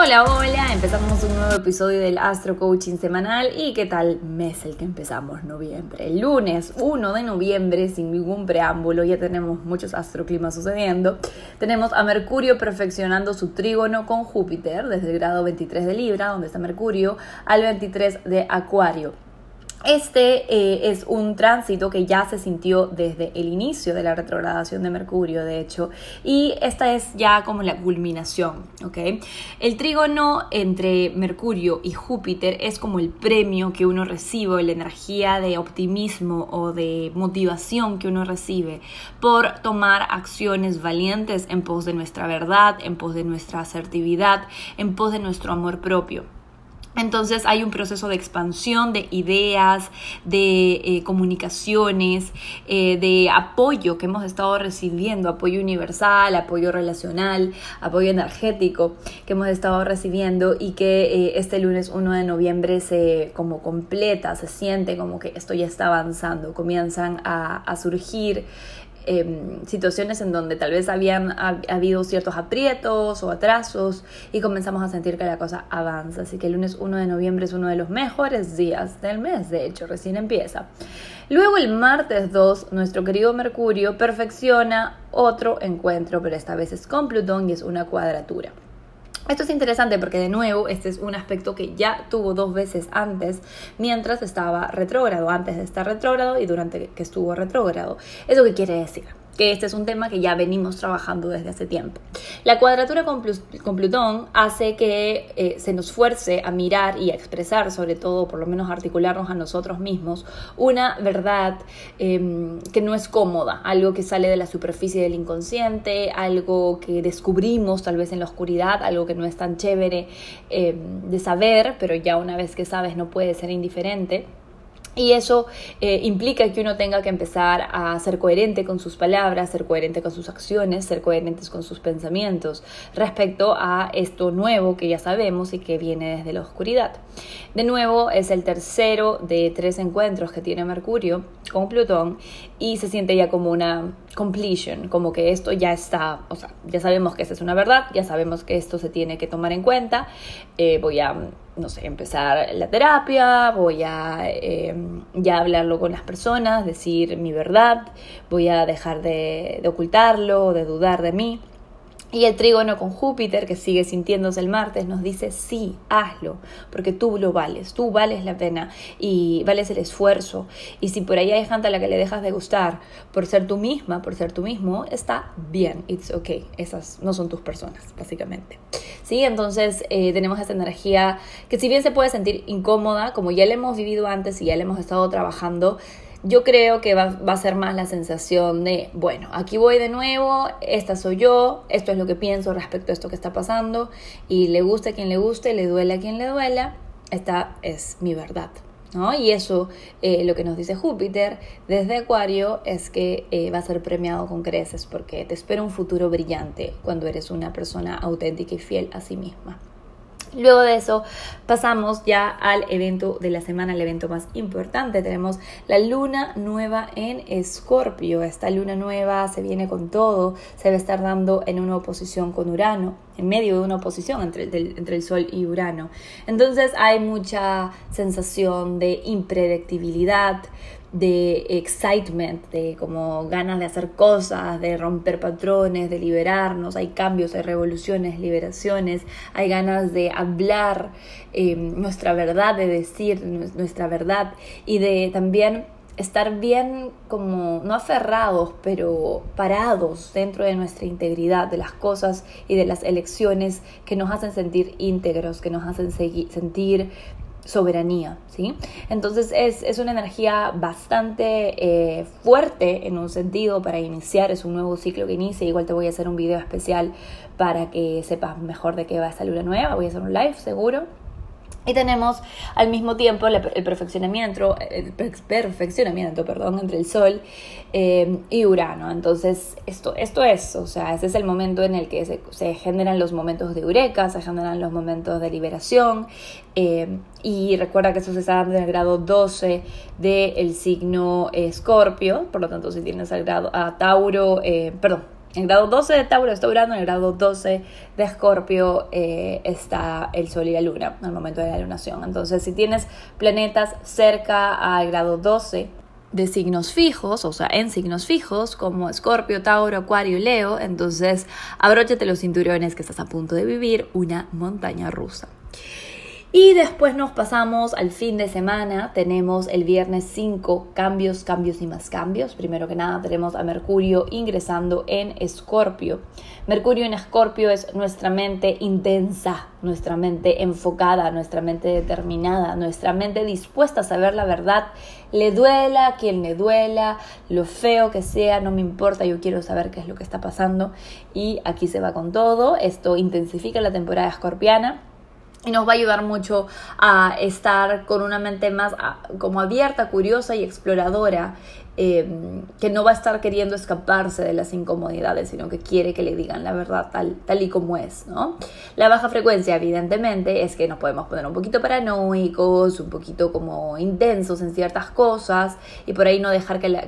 Hola, hola, empezamos un nuevo episodio del Astro Coaching semanal y qué tal mes el que empezamos noviembre. El lunes 1 de noviembre, sin ningún preámbulo, ya tenemos muchos astroclimas sucediendo. Tenemos a Mercurio perfeccionando su trígono con Júpiter desde el grado 23 de Libra, donde está Mercurio, al 23 de Acuario. Este eh, es un tránsito que ya se sintió desde el inicio de la retrogradación de Mercurio, de hecho, y esta es ya como la culminación, ¿ok? El trígono entre Mercurio y Júpiter es como el premio que uno recibe, la energía de optimismo o de motivación que uno recibe por tomar acciones valientes en pos de nuestra verdad, en pos de nuestra asertividad, en pos de nuestro amor propio. Entonces hay un proceso de expansión de ideas, de eh, comunicaciones, eh, de apoyo que hemos estado recibiendo, apoyo universal, apoyo relacional, apoyo energético que hemos estado recibiendo y que eh, este lunes 1 de noviembre se como completa, se siente como que esto ya está avanzando, comienzan a, a surgir Em, situaciones en donde tal vez habían habido ciertos aprietos o atrasos y comenzamos a sentir que la cosa avanza. Así que el lunes 1 de noviembre es uno de los mejores días del mes, de hecho, recién empieza. Luego el martes 2, nuestro querido Mercurio perfecciona otro encuentro, pero esta vez es con Plutón y es una cuadratura. Esto es interesante porque de nuevo este es un aspecto que ya tuvo dos veces antes mientras estaba retrógrado, antes de estar retrógrado y durante que estuvo retrógrado. ¿Eso qué quiere decir? Que este es un tema que ya venimos trabajando desde hace tiempo. La cuadratura con, Plutón hace que eh, se nos fuerce a mirar y a expresar, sobre todo, por lo menos articularnos a nosotros mismos, una verdad em, que no es cómoda, algo que sale de la superficie del inconsciente, algo que descubrimos tal vez en la oscuridad, algo que no es tan chévere em, de saber, pero ya una vez que sabes no puede ser indiferente. Y eso eh, implica que uno tenga que empezar a ser coherente con sus palabras, ser coherente con sus acciones, ser coherentes con sus pensamientos respecto a esto nuevo que ya sabemos y que viene desde la oscuridad. De nuevo, es el tercero de tres encuentros que tiene Mercurio con Plutón y se siente ya como una completion, como que esto ya está, o sea, ya sabemos que esta es una verdad, ya sabemos que esto se tiene que tomar en cuenta. Eh, voy a no sé, empezar la terapia, voy a em, ya hablarlo con las personas, decir mi verdad, voy a dejar de, de ocultarlo, de dudar de mí. Y el trígono con Júpiter, que sigue sintiéndose el martes, nos dice, sí, hazlo, porque tú lo vales, tú vales la pena y vales el esfuerzo. Y si por ahí hay gente a la que le dejas de gustar por ser tú misma, por ser tú mismo, está bien, it's okay. Esas no son tus personas, básicamente. ¿Sí? Entonces eh, tenemos esta energía que si bien se puede sentir incómoda, como ya la hemos vivido antes y ya la hemos estado trabajando, yo creo que va, a ser más la sensación de, bueno, aquí voy de nuevo, esta soy yo, esto es lo que pienso respecto a esto que está pasando, y le guste a quien le guste, le duele a quien le duela, esta es mi verdad. ¿No? Y eso, eh, lo que nos dice Júpiter desde Acuario, es que eh, va a ser premiado con creces porque te espera un futuro brillante cuando eres una persona auténtica y fiel a sí misma. Luego de eso pasamos ya al evento de la semana, el evento más importante. Tenemos la luna nueva en Escorpio. Esta luna nueva se viene con todo, se va a estar dando en una oposición con Urano, en medio de una oposición entre, entre el Sol y Urano. Entonces hay mucha sensación de impredictibilidad, de excitement, de como ganas de hacer cosas, de romper patrones, de liberarnos, hay cambios, hay revoluciones, liberaciones, hay ganas de hablar em, nuestra verdad, de decir nuestra verdad. Y de también estar bien como no aferrados, pero parados dentro de nuestra integridad, de las cosas y de las elecciones que nos hacen sentir íntegros, que nos hacen sentir soberanía, ¿sí? Entonces es, es una energía bastante eh, fuerte en un sentido para iniciar, es un nuevo ciclo que inicia, igual te voy a hacer un video especial para que sepas mejor de qué va esta luna nueva, voy a hacer un live seguro. Y tenemos al mismo tiempo el perfeccionamiento, el perfeccionamiento perdón, entre el Sol eh, y Urano. Entonces, esto, esto es, o sea, ese es el momento en el que se, generan los momentos de eureka, se generan los momentos de liberación. Eh, y recuerda que eso se está en el grado 12 del signo Escorpio, por lo tanto, si tienes el grado a Tauro, eh, perdón, en grado 12 de Tauro está Urano, en el grado 12 de Escorpio eh, está el Sol y la Luna al momento de la lunación. Entonces, si tienes planetas cerca al grado 12 de signos fijos, o sea, en signos fijos, como Escorpio, Tauro, Acuario y Leo, entonces abróchate los cinturones que estás a punto de vivir una montaña rusa. Y después nos pasamos al fin de semana. Tenemos el viernes 5 cambios, cambios y más cambios. Primero que nada tenemos a Mercurio ingresando en Escorpio. Mercurio en Escorpio es nuestra mente intensa, nuestra mente enfocada, nuestra mente determinada, nuestra mente dispuesta a saber la verdad. Le duela quien le duela, lo feo que sea, no me importa, yo quiero saber qué es lo que está pasando. Y aquí se va con todo. Esto intensifica la temporada escorpiana y nos va a ayudar mucho a estar con una mente más como abierta, curiosa y exploradora Em, que no va a estar queriendo escaparse de las incomodidades, sino que quiere que le digan la verdad tal, tal y como es, ¿no? La baja frecuencia, evidentemente, es que nos podemos poner un poquito paranoicos, un poquito como intensos en ciertas cosas y por ahí no dejar que la,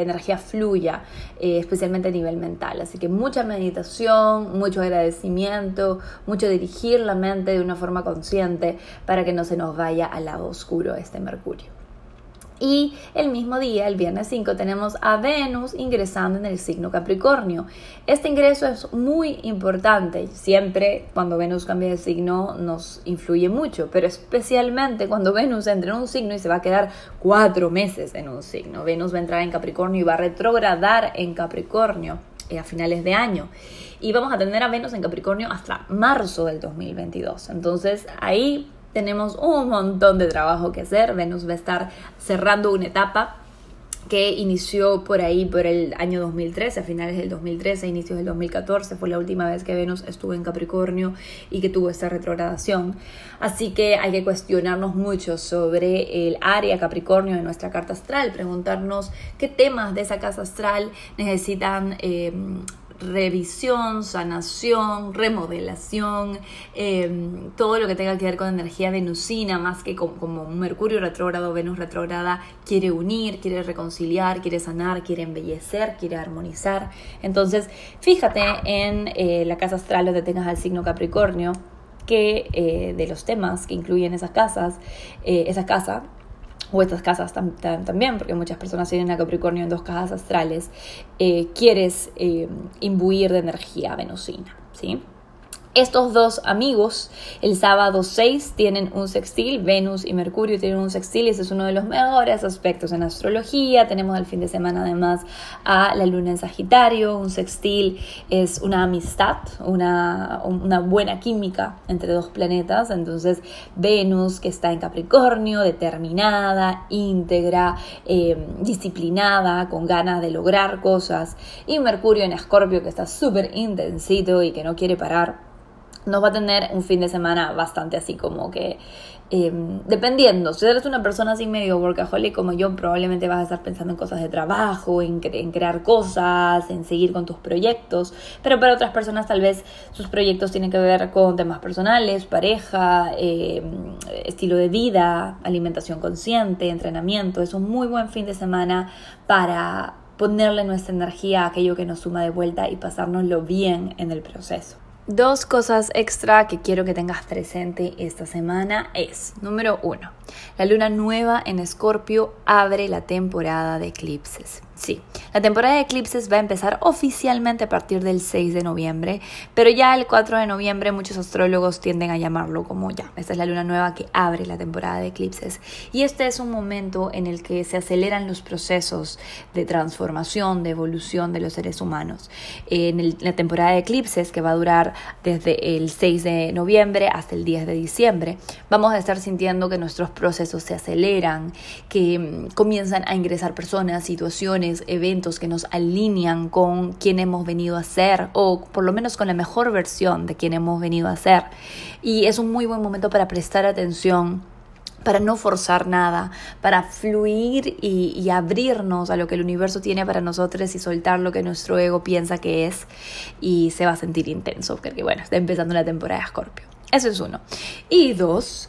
energía fluya, eh, especialmente a nivel mental. Así que mucha meditación, mucho agradecimiento, mucho dirigir la mente de una forma consciente para que no se nos vaya al lado oscuro este Mercurio. Y el mismo día, el viernes 5, tenemos a Venus ingresando en el signo Capricornio. Este ingreso es muy importante. Siempre cuando Venus cambia de signo nos influye mucho, pero especialmente cuando Venus entra en un signo y se va a quedar cuatro meses en un signo. Venus va a entrar en Capricornio y va a retrogradar en Capricornio eh, a finales de año. Y vamos a tener a Venus en Capricornio hasta marzo del 2022. Entonces ahí tenemos un montón de trabajo que hacer. Venus va a estar cerrando una etapa que inició por ahí por el año 2013, a finales del 2013, inicios del 2014, fue la última vez que Venus estuvo en Capricornio y que tuvo esta retrogradación. Así que hay que cuestionarnos mucho sobre el área Capricornio de nuestra carta astral, preguntarnos qué temas de esa casa astral necesitan eh, revisión, sanación, remodelación, em, todo lo que tenga que ver con energía venusina, más que como, Mercurio retrógrado, Venus retrógrada, quiere unir, quiere reconciliar, quiere sanar, quiere embellecer, quiere armonizar. Entonces, fíjate en eh, la casa astral donde tengas al signo Capricornio, que eh, de los temas que incluyen esas casas, eh, esa casa, o estas casas también, porque muchas personas tienen a Capricornio en dos casas astrales, eh, quieres eh, imbuir de energía venusina, ¿sí? Estos dos amigos el sábado 6 tienen un sextil, Venus y Mercurio tienen un sextil y ese es uno de los mejores aspectos en astrología. Tenemos el fin de semana además a la luna en Sagitario, un sextil es una amistad, una, una buena química entre dos planetas. Entonces Venus que está en Capricornio, determinada, íntegra, eh, disciplinada, con ganas de lograr cosas. Y Mercurio en Escorpio que está súper intensito y que no quiere parar nos va a tener un fin de semana bastante así como que em, dependiendo, si eres una persona así medio workaholic como yo, probablemente vas a estar pensando en cosas de trabajo, en, crear cosas, en seguir con tus proyectos, pero para otras personas tal vez sus proyectos tienen que ver con temas personales, pareja, em, estilo de vida, alimentación consciente, entrenamiento. Es un muy buen fin de semana para ponerle nuestra energía a aquello que nos suma de vuelta y pasárnoslo bien en el proceso. Dos cosas extra que quiero que tengas presente esta semana es, número uno, la luna nueva en Escorpio abre la temporada de eclipses. Sí, la temporada de eclipses va a empezar oficialmente a partir del 6 de noviembre, pero ya el 4 de noviembre muchos astrólogos tienden a llamarlo como ya, esta es la luna nueva que abre la temporada de eclipses. Y este es un momento en el que se aceleran los procesos de transformación, de evolución de los seres humanos. En la temporada de eclipses, que va a durar desde el 6 de noviembre hasta el 10 de diciembre, vamos a estar sintiendo que nuestros procesos se aceleran, que mm, comienzan a ingresar personas, situaciones, eventos que nos alinean con quien hemos venido a ser o por lo menos con la mejor versión de quien hemos venido a ser. Y es un muy buen momento para prestar atención para no forzar nada, para fluir y, y, abrirnos a lo que el universo tiene para nosotros y soltar lo que nuestro ego piensa que es y se va a sentir intenso, porque bueno, está empezando la temporada de Escorpio. Eso es uno. Y dos,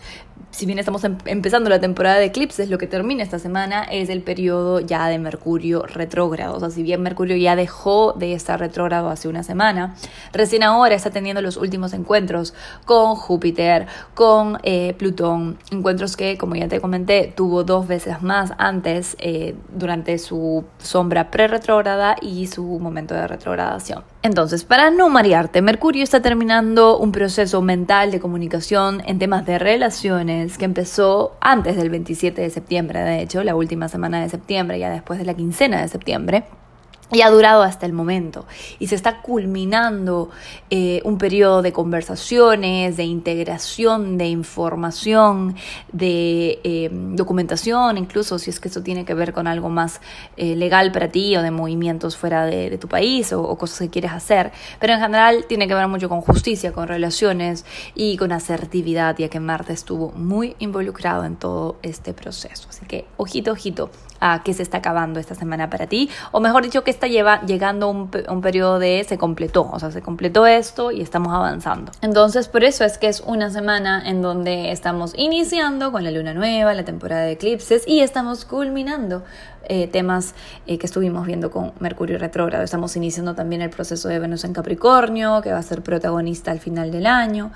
si bien estamos em-, empezando la temporada de eclipses, lo que termina esta semana es el periodo ya de Mercurio retrógrado. O sea, si bien Mercurio ya dejó de estar retrógrado hace una semana, recién ahora está teniendo los últimos encuentros con Júpiter, con eh, Plutón. Encuentros que, como ya te comenté, tuvo dos veces más antes eh, durante su sombra pre-retrógrada y su momento de retrogradación. Entonces, para no marearte, Mercurio está terminando un proceso mental de comunicación en temas de relaciones que empezó antes del 27 de septiembre, de hecho, la última semana de septiembre, ya después de la quincena de septiembre y ha durado hasta el momento y se está culminando eh, un periodo de conversaciones, de integración de información, de eh, documentación, incluso si es que eso tiene que ver con algo más eh, legal para ti o de movimientos fuera de, tu país o, cosas que quieres hacer. Pero en general tiene que ver mucho con justicia, con relaciones y con asertividad, ya que Marte estuvo muy involucrado en todo este proceso. Así que ojito, ojito a qué se está acabando esta semana para ti, o mejor dicho, que está llegando un, un periodo de se completó, o sea, se completó esto y estamos avanzando. Entonces, por eso es que es una semana en donde estamos iniciando con la luna nueva, la temporada de eclipses y estamos culminando eh, temas eh, que estuvimos viendo con Mercurio retrógrado. Estamos iniciando también el proceso de Venus en Capricornio, que va a ser protagonista al final del año.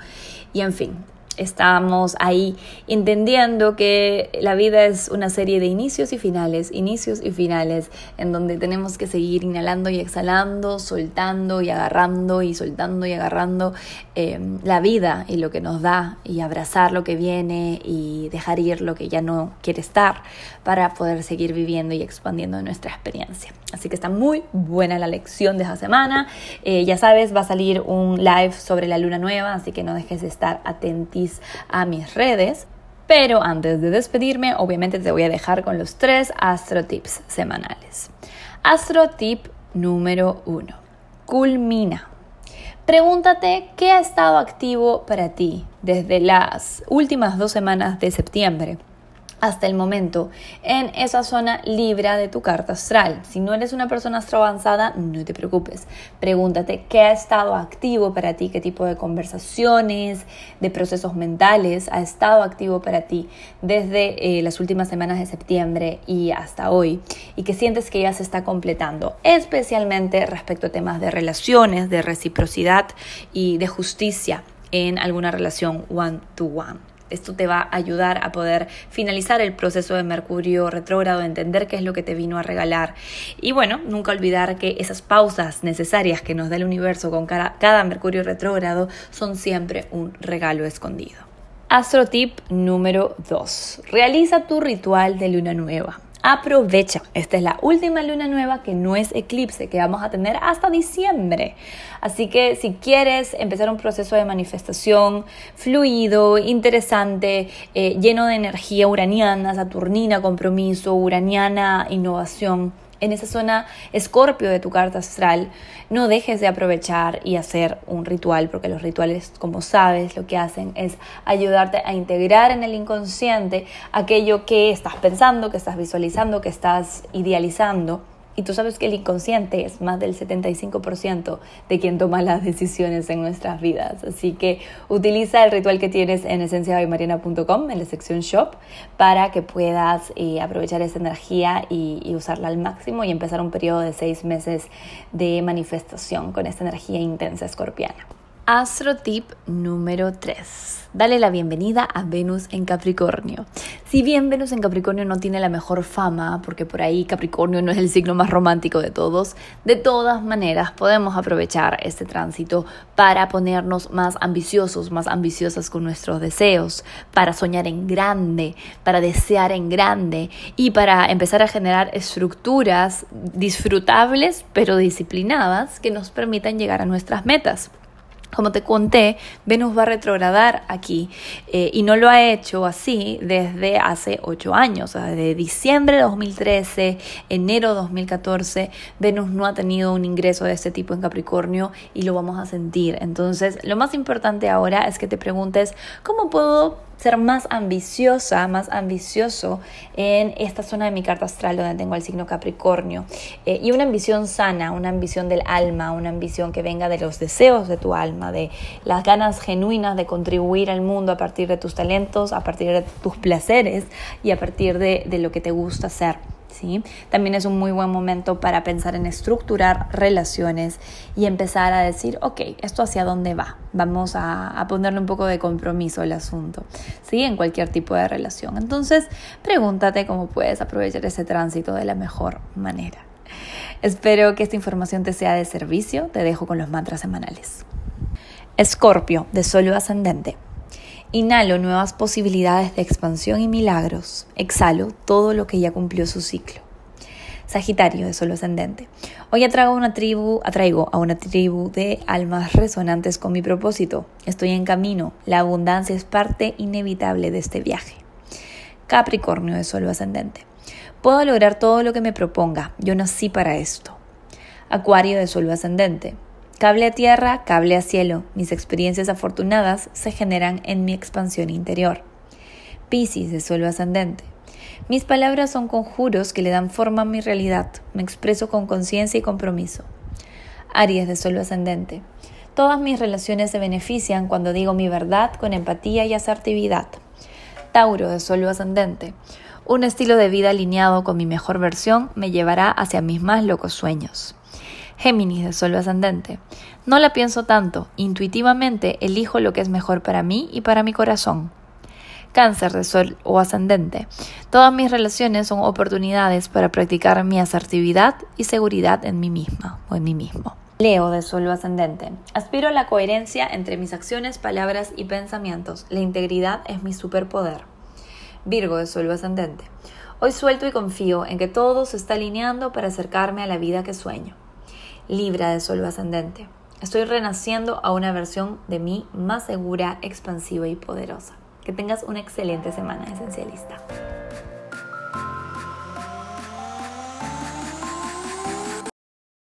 Y en fin, estamos ahí entendiendo que la vida es una serie de inicios y finales, inicios y finales, en donde tenemos que seguir inhalando y exhalando, soltando y agarrando y soltando y agarrando em, la vida y lo que nos da y abrazar lo que viene y dejar ir lo que ya no quiere estar para poder seguir viviendo y expandiendo nuestra experiencia. Así que está muy buena la lección de esa semana. Eh, ya sabes, va a salir un live sobre la luna nueva, así que no dejes de estar atentis a mis redes. Pero antes de despedirme, obviamente te voy a dejar con los tres astro tips semanales. Astro tip número uno. Culmina. Pregúntate qué ha estado activo para ti desde las últimas dos semanas de septiembre hasta el momento en esa zona libra de tu carta astral. Si no eres una persona astro avanzada, no te preocupes. Pregúntate qué ha estado activo para ti, qué tipo de conversaciones, de procesos mentales ha estado activo para ti desde eh, las últimas semanas de septiembre y hasta hoy y que sientes que ya se está completando, especialmente respecto a temas de relaciones, de reciprocidad y de justicia en alguna relación one to one. Esto te va a ayudar a poder finalizar el proceso de Mercurio retrógrado, entender qué es lo que te vino a regalar. Y bueno, nunca olvidar que esas pausas necesarias que nos da el universo con cada, Mercurio retrógrado son siempre un regalo escondido. Astro tip número 2. Realiza tu ritual de luna nueva. Aprovecha, esta es la última luna nueva que no es eclipse, que vamos a tener hasta diciembre. Así que si quieres empezar un proceso de manifestación fluido, interesante, eh, lleno de energía uraniana, saturnina, compromiso, uraniana, innovación, en esa zona escorpio de tu carta astral, no dejes de aprovechar y hacer un ritual, porque los rituales, como sabes, lo que hacen es ayudarte a integrar en el inconsciente aquello que estás pensando, que estás visualizando, que estás idealizando y tú sabes que el inconsciente es más del 75% de quien toma las decisiones en nuestras vidas. Así que utiliza el ritual que tienes en esenciabaymariana.com, en la sección shop, para que puedas eh, aprovechar esa energía y, y usarla al máximo y empezar un periodo de seis meses de manifestación con esta energía intensa escorpiana. Astro tip número 3. Dale la bienvenida a Venus en Capricornio. Si bien Venus en Capricornio no tiene la mejor fama, porque por ahí Capricornio no es el signo más romántico de todos, de todas maneras podemos aprovechar este tránsito para ponernos más ambiciosos, más ambiciosas con nuestros deseos, para soñar en grande, para desear en grande y para empezar a generar estructuras disfrutables pero disciplinadas que nos permitan llegar a nuestras metas. Como te conté, Venus va a retrogradar aquí eh, y no lo ha hecho así desde hace ocho años, o desde diciembre de 2013, enero de 2014, Venus no ha tenido un ingreso de este tipo en Capricornio y lo vamos a sentir. Entonces, lo más importante ahora es que te preguntes, ¿cómo puedo ser más ambiciosa, más ambicioso en esta zona de mi carta astral donde tengo el signo Capricornio. Eh, y una ambición sana, una ambición del alma, una ambición que venga de los deseos de tu alma, de las ganas genuinas de contribuir al mundo a partir de tus talentos, a partir de tus placeres y a partir de, de lo que te gusta hacer. También es un muy buen momento para pensar en estructurar relaciones y empezar a decir, ok, esto hacia dónde va. Vamos a, ponerle un poco de compromiso al asunto, ¿sí? En cualquier tipo de relación. Entonces, pregúntate cómo puedes aprovechar ese tránsito de la mejor manera. Espero que esta información te sea de servicio. Te dejo con los mantras semanales. Escorpio, de solo ascendente. Inhalo nuevas posibilidades de expansión y milagros. Exhalo todo lo que ya cumplió su ciclo. Sagitario de solo ascendente. Hoy atraigo, una tribu, atraigo a una tribu de almas resonantes con mi propósito. Estoy en camino. La abundancia es parte inevitable de este viaje. Capricornio de solo ascendente. Puedo lograr todo lo que me proponga. Yo nací para esto. Acuario de solo ascendente. Cable a tierra, cable a cielo. Mis experiencias afortunadas se generan en mi expansión interior. Piscis de suelo ascendente. Mis palabras son conjuros que le dan forma a mi realidad. Me expreso con conciencia y compromiso. Aries de suelo ascendente. Todas mis relaciones se benefician cuando digo mi verdad con empatía y asertividad. Tauro de suelo ascendente. Un estilo de vida alineado con mi mejor versión me llevará hacia mis más locos sueños. Géminis de Sol ascendente. No la pienso tanto, intuitivamente elijo lo que es mejor para mí y para mi corazón. Cáncer de Sol o ascendente. Todas mis relaciones son oportunidades para practicar mi asertividad y seguridad en mí misma o en mí mismo. Leo de Sol ascendente. Aspiro a la coherencia entre mis acciones, palabras y pensamientos. La integridad es mi superpoder. Virgo de Sol ascendente. Hoy suelto y confío en que todo se está alineando para acercarme a la vida que sueño. Libra de Sol ascendente. Estoy renaciendo a una versión de mí más segura, expansiva y poderosa. Que tengas una excelente semana esencialista.